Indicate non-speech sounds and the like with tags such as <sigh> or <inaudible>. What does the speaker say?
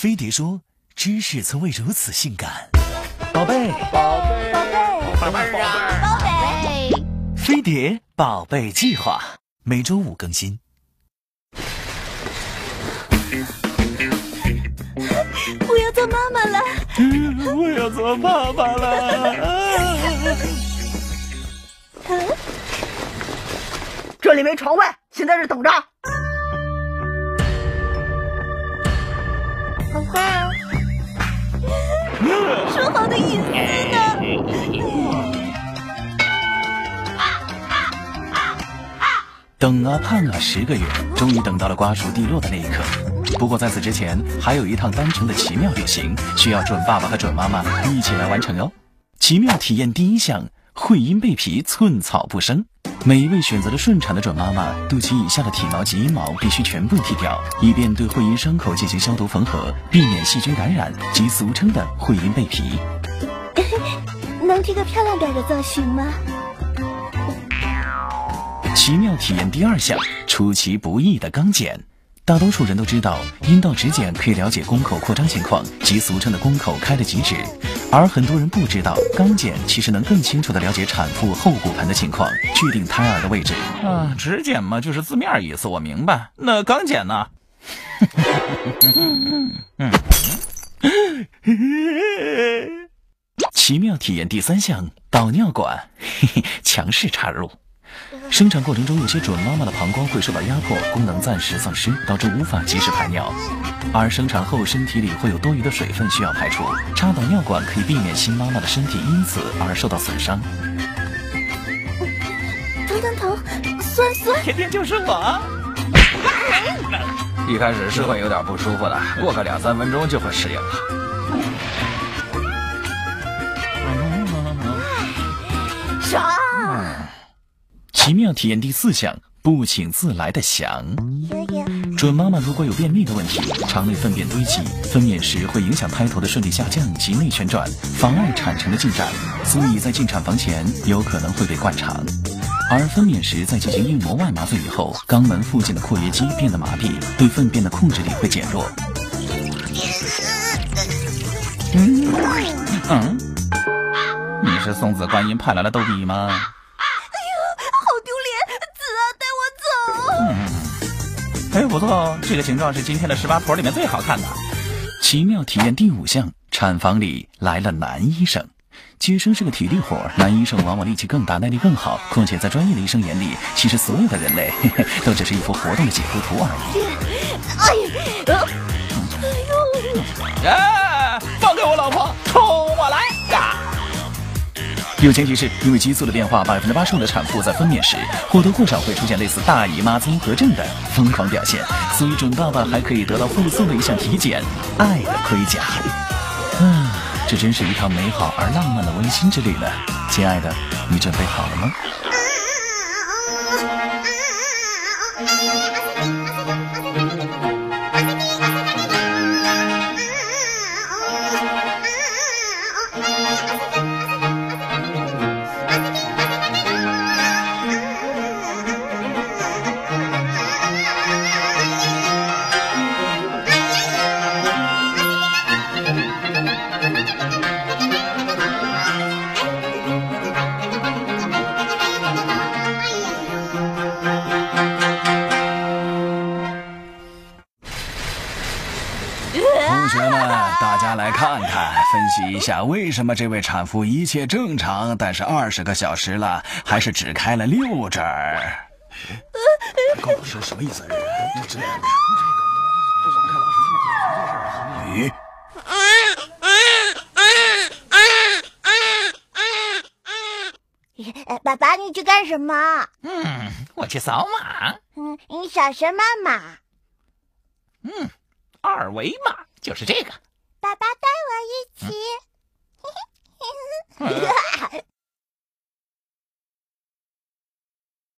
飞碟说：“知识从未如此性感。”宝贝，宝贝，宝贝，宝贝啊，宝贝，飞碟宝贝计划每周五更新。我要做妈妈了。我要做爸爸了。这里没床位，现在是等着。好快啊说好的隐私呢？等啊盼啊十个月，终于等到了瓜熟蒂落的那一刻。不过在此之前，还有一趟单程的奇妙旅行，需要准爸爸和准妈妈一起来完成哦。奇妙体验第一项：会阴背皮，寸草不生。每一位选择了顺产的准妈妈，肚脐以下的体毛及阴毛必须全部剃掉，以便对会阴伤口进行消毒缝合，避免细菌感染及俗称的会阴被皮。能剃个漂亮点的造型吗？奇妙体验第二项：出其不意的肛检。大多数人都知道，阴道指检可以了解宫口扩张情况及俗称的宫口开的几指，而很多人不知道，肛检其实能更清楚的了解产妇后骨盆的情况，确定胎儿的位置。啊，指检嘛，就是字面意思，我明白。那肛检呢？<laughs> <laughs> 奇妙体验第三项：导尿管，嘿嘿，强势插入。生产过程中，有些准妈妈的膀胱会受到压迫，功能暂时丧失，导致无法及时排尿。而生产后身体里会有多余的水分需要排出，插导尿管可以避免新妈妈的身体因此而受到损伤。疼疼疼，酸酸。甜甜就是我。一开始是会有点不舒服的，过个两三分钟就会适应了。爽！奇妙体验第四项：不请自来的想。准妈妈如果有便秘的问题，肠内粪便堆积，分娩时会影响胎头的顺利下降及内旋转，妨碍产程的进展，所以在进产房前有可能会被灌肠。而分娩时在进行硬膜外麻醉以后，肛门附近的括约肌变得麻痹，对粪便的控制力会减弱。嗯嗯，你是送子观音派来的逗比吗？好丢嗯！哎，不错哦，这个形状是今天的十八婆里面最好看的。奇妙体验第五项：产房里来了男医生。接生是个体力活，男医生往往力气更大，耐力更好。况且在专业的医生眼里，其实所有的人类嘿嘿 <laughs> 都只是一幅活动的解剖图而已。<laughs> 哎呀，哎呦！啊！放开我老婆，冲！有前提是因为激素的变化，百分之八十五的产妇在分娩时或多或少会出现类似大姨妈综合症的疯狂表现，所以准爸爸还可以得到附送的一项体检——爱的盔甲。嗯，这真是一趟美好而浪漫的温馨之旅呢！亲爱的，你准备好了吗？同学们，大家来看看，分析一下为什么这位产妇一切正常，但是二十个小时了，还是只开了六指儿。高老师什么意思？这这咦？哎爸爸，你去干什么？嗯，我去扫码。嗯，你扫什么码？嗯，二维码就是这个。爸爸带我一起。